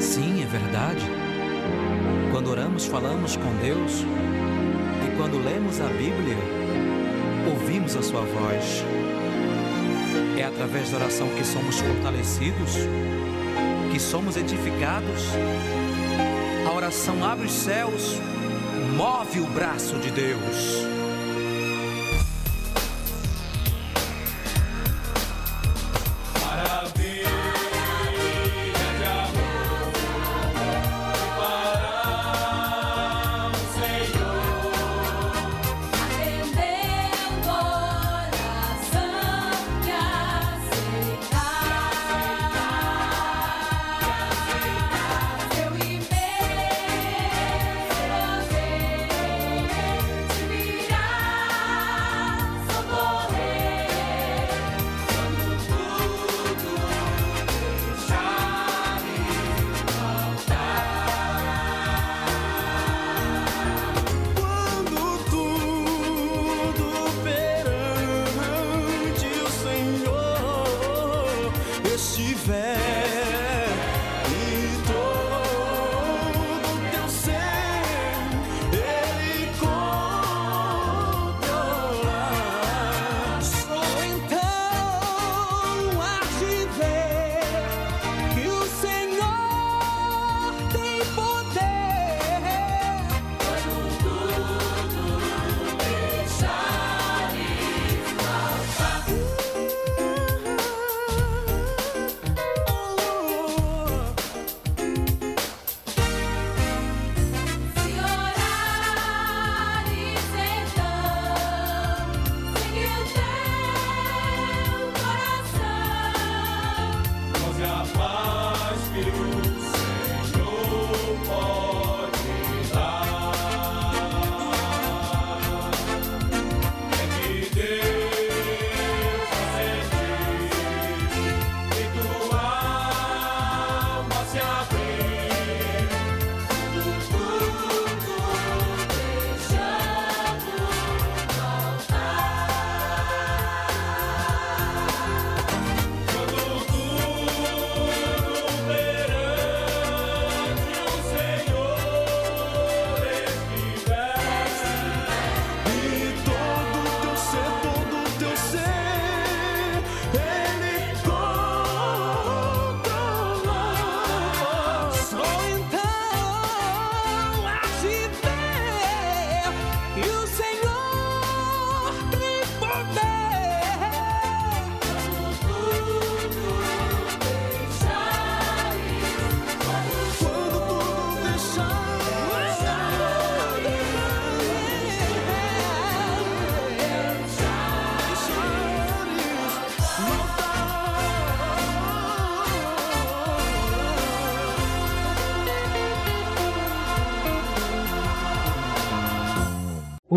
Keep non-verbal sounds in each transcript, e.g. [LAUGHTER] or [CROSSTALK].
Sim, é verdade. Quando oramos, falamos com Deus. E quando lemos a Bíblia, ouvimos a Sua voz. É através da oração que somos fortalecidos, que somos edificados. A oração abre os céus, move o braço de Deus.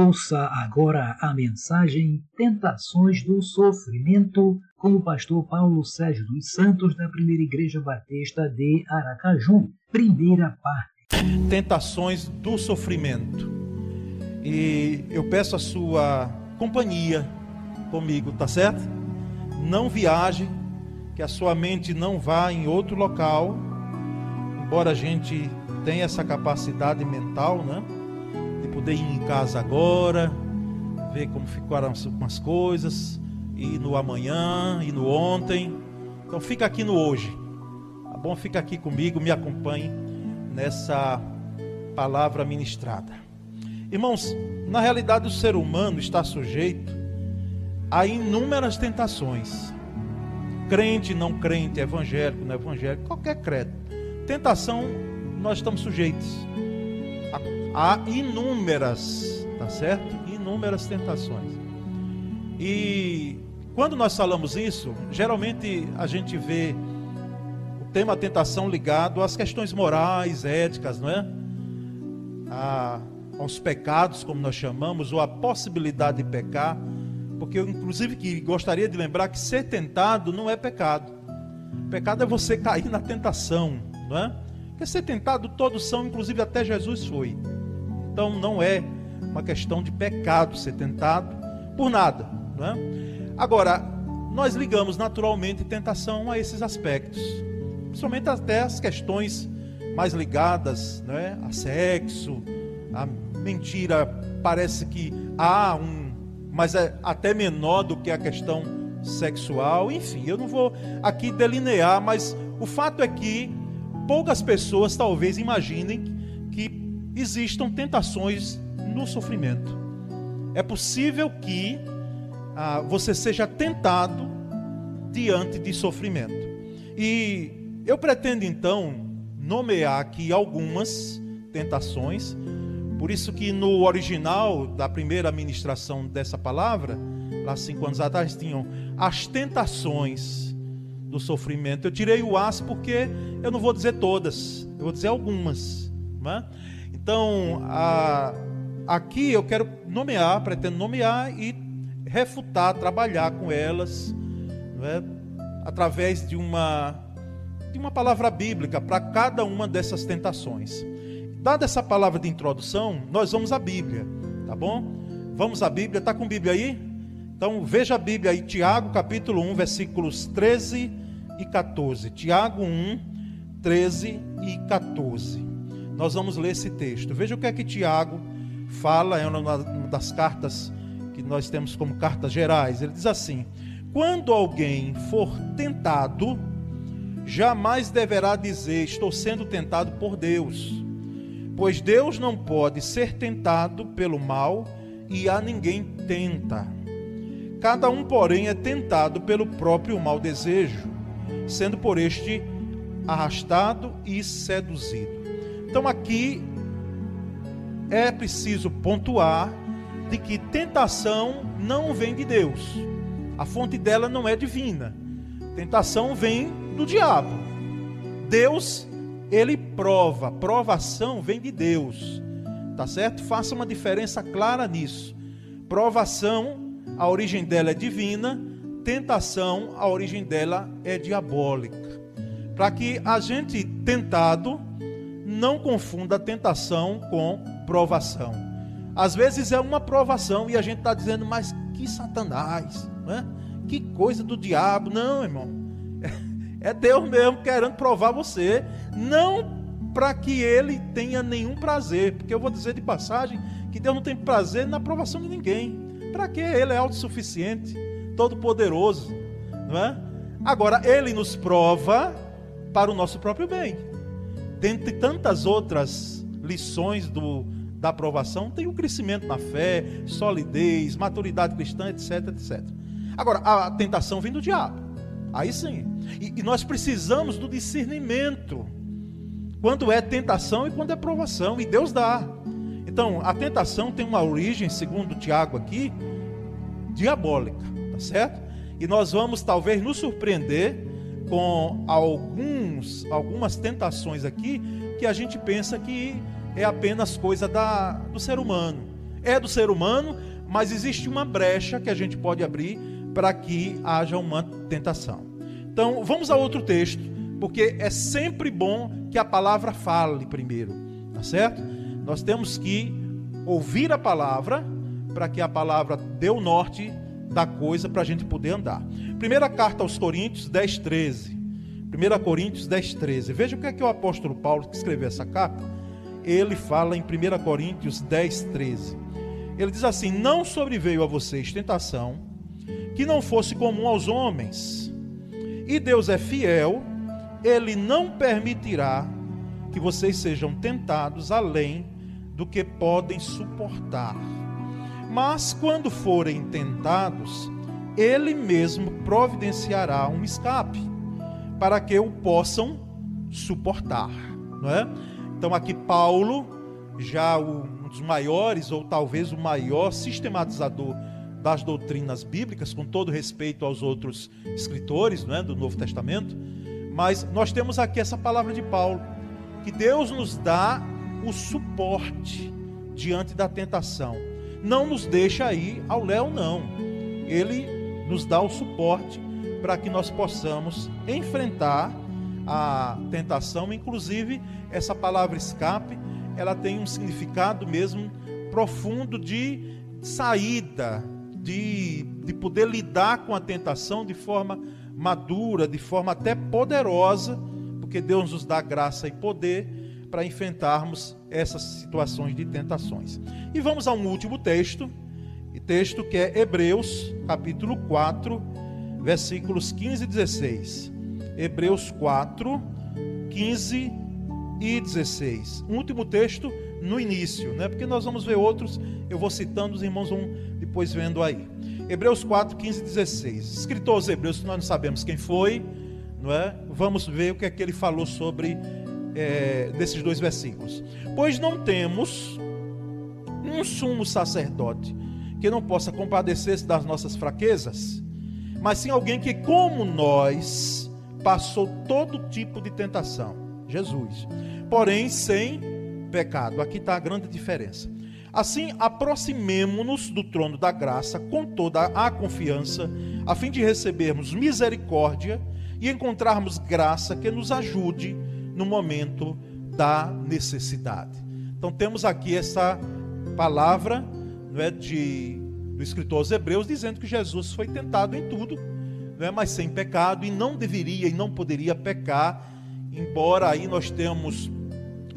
Ouça agora a mensagem Tentações do Sofrimento com o pastor Paulo Sérgio dos Santos da Primeira Igreja Batista de Aracaju, primeira parte. Tentações do sofrimento. E eu peço a sua companhia comigo, tá certo? Não viaje, que a sua mente não vá em outro local, embora a gente tenha essa capacidade mental, né? Poder ir em casa agora, ver como ficaram as coisas, e no amanhã, e no ontem. Então fica aqui no hoje. Tá bom? Fica aqui comigo, me acompanhe nessa palavra ministrada. Irmãos, na realidade o ser humano está sujeito a inúmeras tentações. Crente, não crente, evangélico, não evangélico, qualquer credo. Tentação, nós estamos sujeitos há inúmeras, tá certo? Inúmeras tentações. E quando nós falamos isso, geralmente a gente vê o tema tentação ligado às questões morais, éticas, não é? A, aos pecados, como nós chamamos, ou a possibilidade de pecar, porque eu inclusive que gostaria de lembrar que ser tentado não é pecado. Pecado é você cair na tentação, não é? Porque ser tentado todos são, inclusive até Jesus foi. Então não é uma questão de pecado ser tentado por nada. Não é? Agora, nós ligamos naturalmente tentação a esses aspectos, principalmente até as questões mais ligadas né, a sexo, a mentira. Parece que há um, mas é até menor do que a questão sexual. Enfim, eu não vou aqui delinear, mas o fato é que poucas pessoas talvez imaginem que existam tentações no sofrimento. É possível que ah, você seja tentado diante de sofrimento. E eu pretendo então nomear aqui algumas tentações. Por isso que no original da primeira ministração dessa palavra, lá cinco anos atrás, tinham as tentações do sofrimento. Eu tirei o as porque eu não vou dizer todas, eu vou dizer algumas. Não é? Então, a, aqui eu quero nomear, pretendo nomear e refutar, trabalhar com elas, é? através de uma, de uma palavra bíblica para cada uma dessas tentações. Dada essa palavra de introdução, nós vamos à Bíblia, tá bom? Vamos à Bíblia, está com Bíblia aí? Então veja a Bíblia aí, Tiago capítulo 1, versículos 13 e 14. Tiago 1, 13 e 14 nós vamos ler esse texto. Veja o que é que Tiago fala, é uma das cartas que nós temos como cartas gerais. Ele diz assim: Quando alguém for tentado, jamais deverá dizer: Estou sendo tentado por Deus. Pois Deus não pode ser tentado pelo mal e a ninguém tenta. Cada um, porém, é tentado pelo próprio mau desejo, sendo por este arrastado e seduzido. Então aqui é preciso pontuar de que tentação não vem de Deus. A fonte dela não é divina. Tentação vem do diabo. Deus, ele prova, provação vem de Deus. Tá certo? Faça uma diferença clara nisso. Provação, a origem dela é divina, tentação, a origem dela é diabólica. Para que a gente tentado não confunda tentação com provação. Às vezes é uma provação e a gente está dizendo, mas que satanás, né? que coisa do diabo. Não, irmão. [LAUGHS] É Deus mesmo querendo provar você. Não para que ele tenha nenhum prazer. Porque eu vou dizer de passagem que Deus não tem prazer na aprovação de ninguém. Para que? Ele é autossuficiente, todo-poderoso. Não é? Agora, ele nos prova para o nosso próprio bem dentre tantas outras lições do, da aprovação, tem o crescimento na fé, solidez, maturidade cristã, etc, etc. Agora, a tentação vem do diabo. Aí sim. E, e nós precisamos do discernimento. Quando é tentação e quando é provação. E Deus dá. Então, a tentação tem uma origem, segundo Tiago aqui, diabólica. Tá certo? E nós vamos talvez nos surpreender com alguns, algumas tentações aqui que a gente pensa que é apenas coisa da, do ser humano. é do ser humano, mas existe uma brecha que a gente pode abrir para que haja uma tentação. Então, vamos a outro texto, porque é sempre bom que a palavra fale primeiro, tá certo? Nós temos que ouvir a palavra para que a palavra dê o norte da coisa para a gente poder andar. Primeira carta aos Coríntios 10, 13. 1 Coríntios 10, 13. Veja o que é que o apóstolo Paulo que escreveu essa carta, ele fala em 1 Coríntios 10, 13. Ele diz assim: Não sobreveio a vocês tentação que não fosse comum aos homens, e Deus é fiel, ele não permitirá que vocês sejam tentados além do que podem suportar. Mas quando forem tentados, ele mesmo providenciará um escape para que o possam suportar, não é? Então aqui Paulo, já um dos maiores ou talvez o maior sistematizador das doutrinas bíblicas, com todo respeito aos outros escritores, não é, do Novo Testamento, mas nós temos aqui essa palavra de Paulo, que Deus nos dá o suporte diante da tentação. Não nos deixa ir ao léu, não. Ele nos dá o suporte para que nós possamos enfrentar a tentação. Inclusive, essa palavra escape, ela tem um significado mesmo profundo de saída, de, de poder lidar com a tentação de forma madura, de forma até poderosa, porque Deus nos dá graça e poder para enfrentarmos essas situações de tentações. E vamos a um último texto, texto que é Hebreus, capítulo 4, versículos 15 e 16. Hebreus 4, 15 e 16. Um último texto no início, né? Porque nós vamos ver outros, eu vou citando, os irmãos vão depois vendo aí. Hebreus 4, 15 e 16. Escritor aos Hebreus, nós não sabemos quem foi, não é? Vamos ver o que é que ele falou sobre é, desses dois versículos. Pois não temos um sumo sacerdote que não possa compadecer-se das nossas fraquezas, mas sim alguém que, como nós, passou todo tipo de tentação. Jesus. Porém, sem pecado. Aqui está a grande diferença. Assim, aproximemo-nos do trono da graça com toda a confiança, a fim de recebermos misericórdia e encontrarmos graça que nos ajude no momento da necessidade. Então temos aqui essa palavra não é, de, do escritor aos Hebreus dizendo que Jesus foi tentado em tudo, não é, mas sem pecado e não deveria e não poderia pecar, embora aí nós temos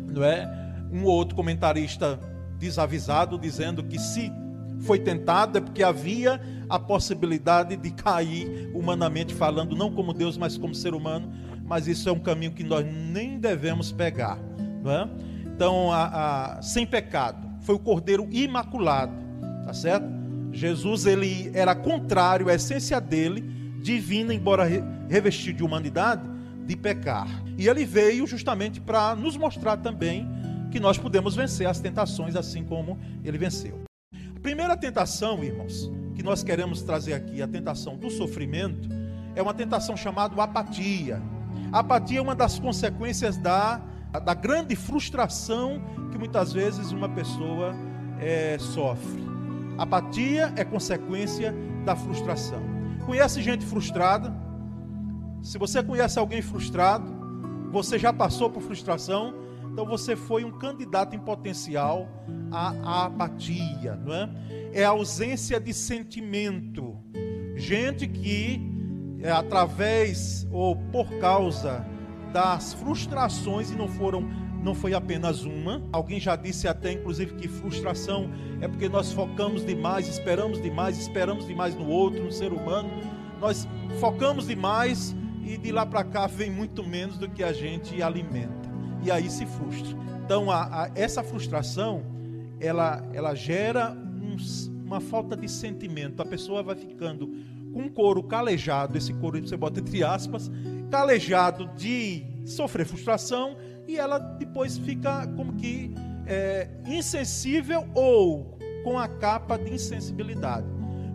não é, um outro comentarista desavisado dizendo que se foi tentado é porque havia a possibilidade de cair humanamente falando, não como Deus, mas como ser humano mas isso é um caminho que nós nem devemos pegar. Não é? Então, a, a, sem pecado, foi o cordeiro imaculado, tá certo? Jesus ele era contrário à essência dele, divina, embora revestido de humanidade, de pecar. E ele veio justamente para nos mostrar também que nós podemos vencer as tentações assim como ele venceu. A primeira tentação, irmãos, que nós queremos trazer aqui, a tentação do sofrimento, é uma tentação chamada apatia. A apatia é uma das consequências da, da grande frustração que muitas vezes uma pessoa é, sofre. A apatia é consequência da frustração. Conhece gente frustrada? Se você conhece alguém frustrado, você já passou por frustração, então você foi um candidato em potencial à, à apatia, não é? É a ausência de sentimento. Gente que é, através ou por causa das frustrações, e não foram não foi apenas uma. Alguém já disse até, inclusive, que frustração é porque nós focamos demais, esperamos demais, esperamos demais no outro, no ser humano. Nós focamos demais e de lá para cá vem muito menos do que a gente alimenta. E aí se frustra. Então, a, a, essa frustração, ela, ela gera um, uma falta de sentimento. A pessoa vai ficando um couro calejado, esse couro você bota entre aspas, calejado de sofrer frustração, e ela depois fica como que é, insensível ou com a capa de insensibilidade.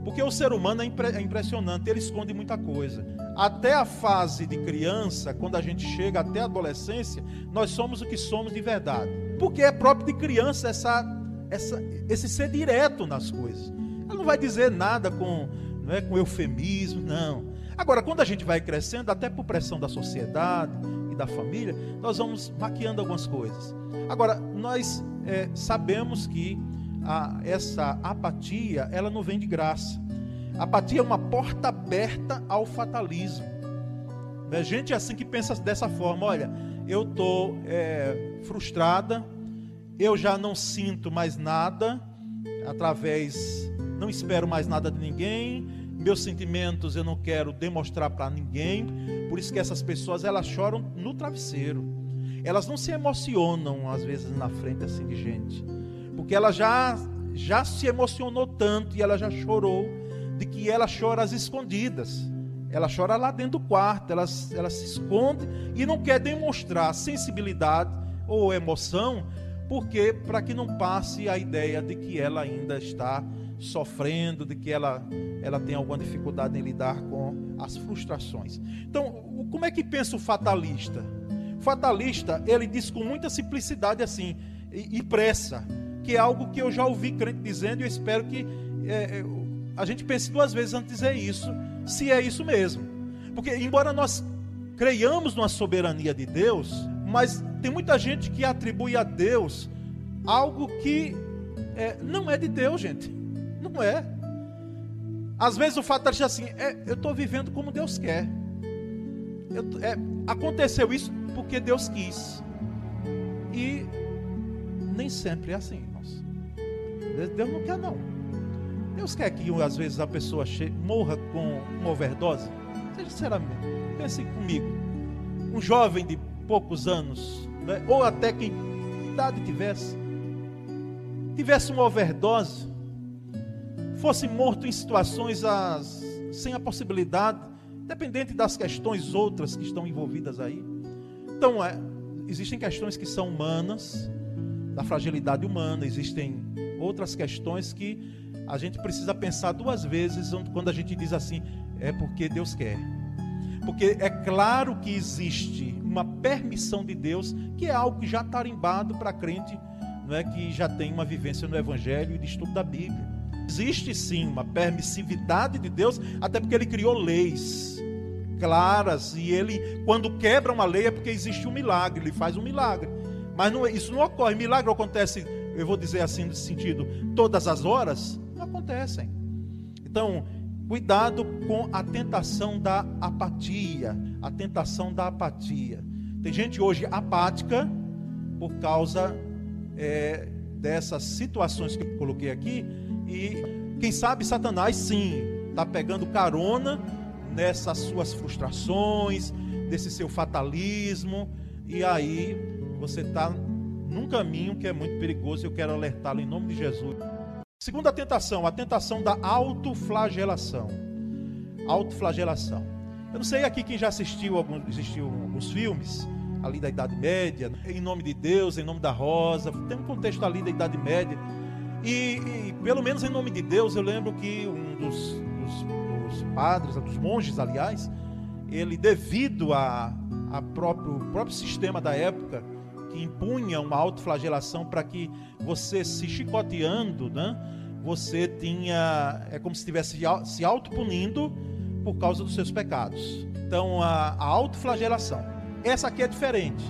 Porque o ser humano é, impre é impressionante, ele esconde muita coisa. Até a fase de criança, quando a gente chega até a adolescência, nós somos o que somos de verdade. Porque é próprio de criança essa essa, esse ser direto nas coisas. Ela não vai dizer nada com, não é, com eufemismo, não. Agora, quando a gente vai crescendo, até por pressão da sociedade e da família, nós vamos maquiando algumas coisas. Agora, nós é, sabemos que a, essa apatia, ela não vem de graça. Apatia é uma porta aberta ao fatalismo. É gente assim que pensa dessa forma: olha, eu estou é, frustrada, eu já não sinto mais nada, através, não espero mais nada de ninguém, meus sentimentos eu não quero demonstrar para ninguém, por isso que essas pessoas elas choram no travesseiro, elas não se emocionam às vezes na frente assim de gente, porque ela já já se emocionou tanto e ela já chorou de que ela chora às escondidas. Ela chora lá dentro do quarto, ela, ela se esconde e não quer demonstrar sensibilidade ou emoção, porque para que não passe a ideia de que ela ainda está sofrendo, de que ela, ela tem alguma dificuldade em lidar com as frustrações. Então, como é que pensa o fatalista? O fatalista, ele diz com muita simplicidade assim, e, e pressa, que é algo que eu já ouvi crente dizendo e eu espero que é, é a gente pense duas vezes antes de dizer isso, se é isso mesmo. Porque, embora nós creiamos numa soberania de Deus, mas tem muita gente que atribui a Deus algo que é, não é de Deus, gente. Não é. Às vezes o fato é assim, é, eu estou vivendo como Deus quer. Eu, é, aconteceu isso porque Deus quis. E nem sempre é assim, irmãos. Deus não quer não. Deus quer que às vezes a pessoa morra com uma overdose? Seja sinceramente, pense comigo. Um jovem de poucos anos, né? ou até quem idade tivesse, tivesse uma overdose, fosse morto em situações as, sem a possibilidade, dependente das questões outras que estão envolvidas aí. Então, é, existem questões que são humanas, da fragilidade humana, existem outras questões que a gente precisa pensar duas vezes quando a gente diz assim, é porque Deus quer. Porque é claro que existe uma permissão de Deus, que é algo que já está tarimbado para crente, não é que já tem uma vivência no evangelho e de estudo da Bíblia. Existe sim uma permissividade de Deus, até porque ele criou leis claras e ele quando quebra uma lei é porque existe um milagre, ele faz um milagre. Mas não, isso não ocorre, milagre acontece, eu vou dizer assim nesse sentido, todas as horas, não acontecem. Então, cuidado com a tentação da apatia, a tentação da apatia. Tem gente hoje apática por causa é, dessas situações que eu coloquei aqui e quem sabe Satanás sim está pegando carona nessas suas frustrações, desse seu fatalismo e aí você está num caminho que é muito perigoso. Eu quero alertá-lo em nome de Jesus. Segunda tentação, a tentação da autoflagelação. Autoflagelação. Eu não sei aqui quem já assistiu alguns, assistiu alguns filmes ali da Idade Média, em nome de Deus, em nome da Rosa, tem um contexto ali da Idade Média. E, e pelo menos em nome de Deus, eu lembro que um dos, dos, dos padres, dos monges, aliás, ele, devido a, a próprio, próprio sistema da época, que impunha uma autoflagelação para que você se chicoteando, né, você tinha, é como se estivesse se autopunindo por causa dos seus pecados. Então, a, a autoflagelação. Essa aqui é diferente,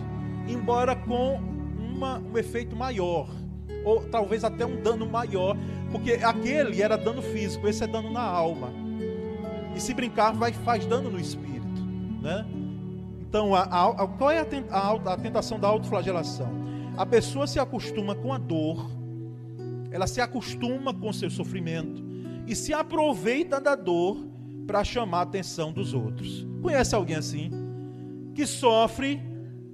embora com uma, um efeito maior, ou talvez até um dano maior, porque aquele era dano físico, esse é dano na alma. E se brincar, vai, faz dano no espírito, né? Então, a, a, qual é a, a tentação da autoflagelação? A pessoa se acostuma com a dor, ela se acostuma com o seu sofrimento e se aproveita da dor para chamar a atenção dos outros. Conhece alguém assim? Que sofre,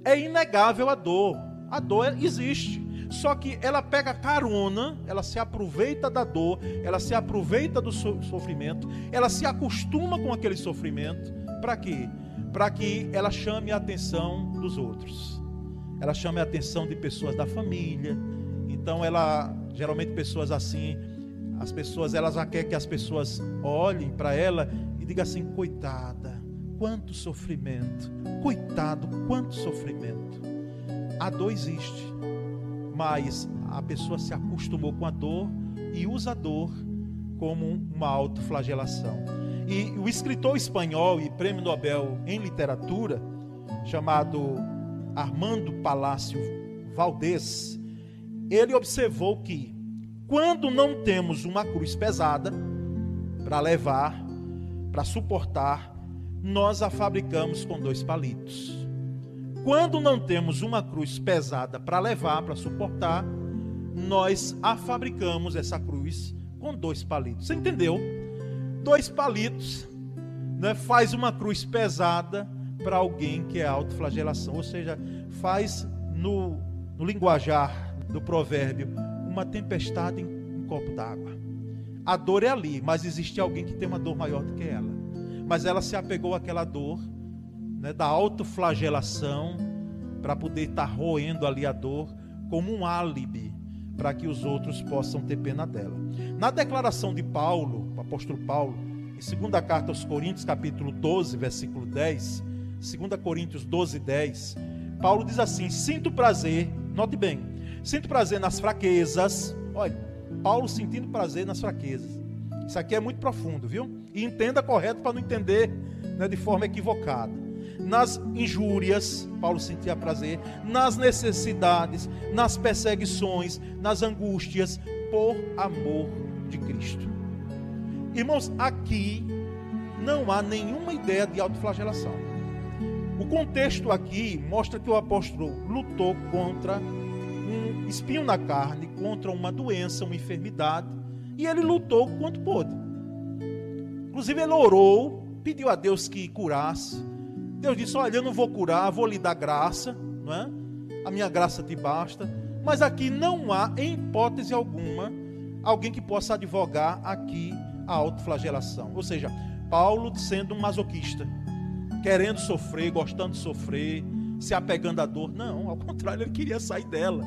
é inegável a dor. A dor existe. Só que ela pega carona, ela se aproveita da dor, ela se aproveita do sofrimento, ela se acostuma com aquele sofrimento. Para quê? para que ela chame a atenção dos outros. Ela chame a atenção de pessoas da família. Então ela, geralmente pessoas assim, as pessoas elas já querem que as pessoas olhem para ela e digam assim: "Coitada, quanto sofrimento. Coitado, quanto sofrimento". A dor existe. Mas a pessoa se acostumou com a dor e usa a dor como uma autoflagelação. E o escritor espanhol e prêmio Nobel em literatura, chamado Armando Palácio Valdez, ele observou que quando não temos uma cruz pesada para levar, para suportar, nós a fabricamos com dois palitos. Quando não temos uma cruz pesada para levar, para suportar, nós a fabricamos essa cruz com dois palitos. Você entendeu? Dois palitos né, faz uma cruz pesada para alguém que é autoflagelação, ou seja, faz no, no linguajar do provérbio uma tempestade em um copo d'água. A dor é ali, mas existe alguém que tem uma dor maior do que ela. Mas ela se apegou àquela dor né, da autoflagelação para poder estar tá roendo ali a dor como um álibi para que os outros possam ter pena dela. Na declaração de Paulo, o apóstolo Paulo, em segunda carta aos Coríntios, capítulo 12, versículo 10, 2 Coríntios 12, 10, Paulo diz assim: Sinto prazer, note bem, sinto prazer nas fraquezas. Olha, Paulo sentindo prazer nas fraquezas. Isso aqui é muito profundo, viu? E entenda correto para não entender né, de forma equivocada. Nas injúrias, Paulo sentia prazer, nas necessidades, nas perseguições, nas angústias, por amor de Cristo. Irmãos, aqui não há nenhuma ideia de autoflagelação. O contexto aqui mostra que o apóstolo lutou contra um espinho na carne, contra uma doença, uma enfermidade, e ele lutou quanto pôde. Inclusive, ele orou, pediu a Deus que curasse. Deus disse: Olha, eu não vou curar, vou lhe dar graça, não é? A minha graça te basta. Mas aqui não há, em hipótese alguma, alguém que possa advogar aqui a autoflagelação. Ou seja, Paulo sendo um masoquista, querendo sofrer, gostando de sofrer, se apegando à dor. Não, ao contrário, ele queria sair dela.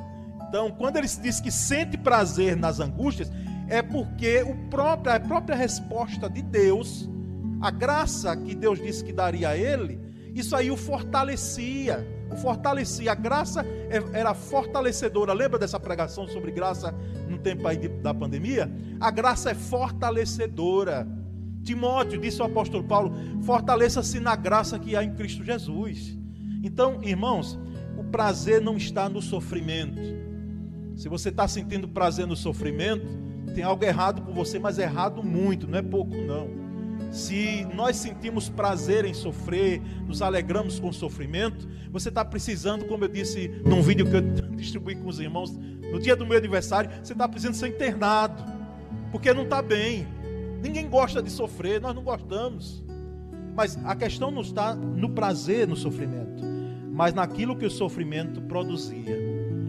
Então, quando ele diz que sente prazer nas angústias, é porque o próprio, a própria resposta de Deus, a graça que Deus disse que daria a ele, isso aí o fortalecia o fortalecia. A graça é, era fortalecedora. Lembra dessa pregação sobre graça no tempo aí de, da pandemia? A graça é fortalecedora. Timóteo, disse o apóstolo Paulo, fortaleça-se na graça que há em Cristo Jesus. Então, irmãos, o prazer não está no sofrimento. Se você está sentindo prazer no sofrimento, tem algo errado com você, mas errado muito, não é pouco não. Se nós sentimos prazer em sofrer, nos alegramos com o sofrimento, você está precisando, como eu disse num vídeo que eu [LAUGHS] distribuí com os irmãos, no dia do meu aniversário, você está precisando ser internado, porque não está bem. Ninguém gosta de sofrer, nós não gostamos. Mas a questão não está no prazer no sofrimento, mas naquilo que o sofrimento produzia,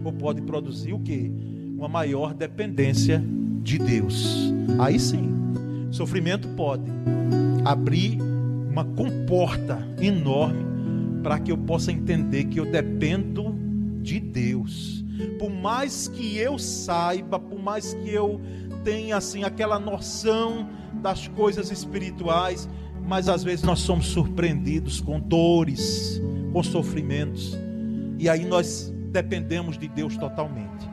ou pode produzir o que? Uma maior dependência de Deus. Aí sim, sofrimento pode abrir uma comporta enorme para que eu possa entender que eu dependo de Deus. Por mais que eu saiba, por mais que eu tenha assim aquela noção das coisas espirituais, mas às vezes nós somos surpreendidos com dores, com sofrimentos, e aí nós dependemos de Deus totalmente.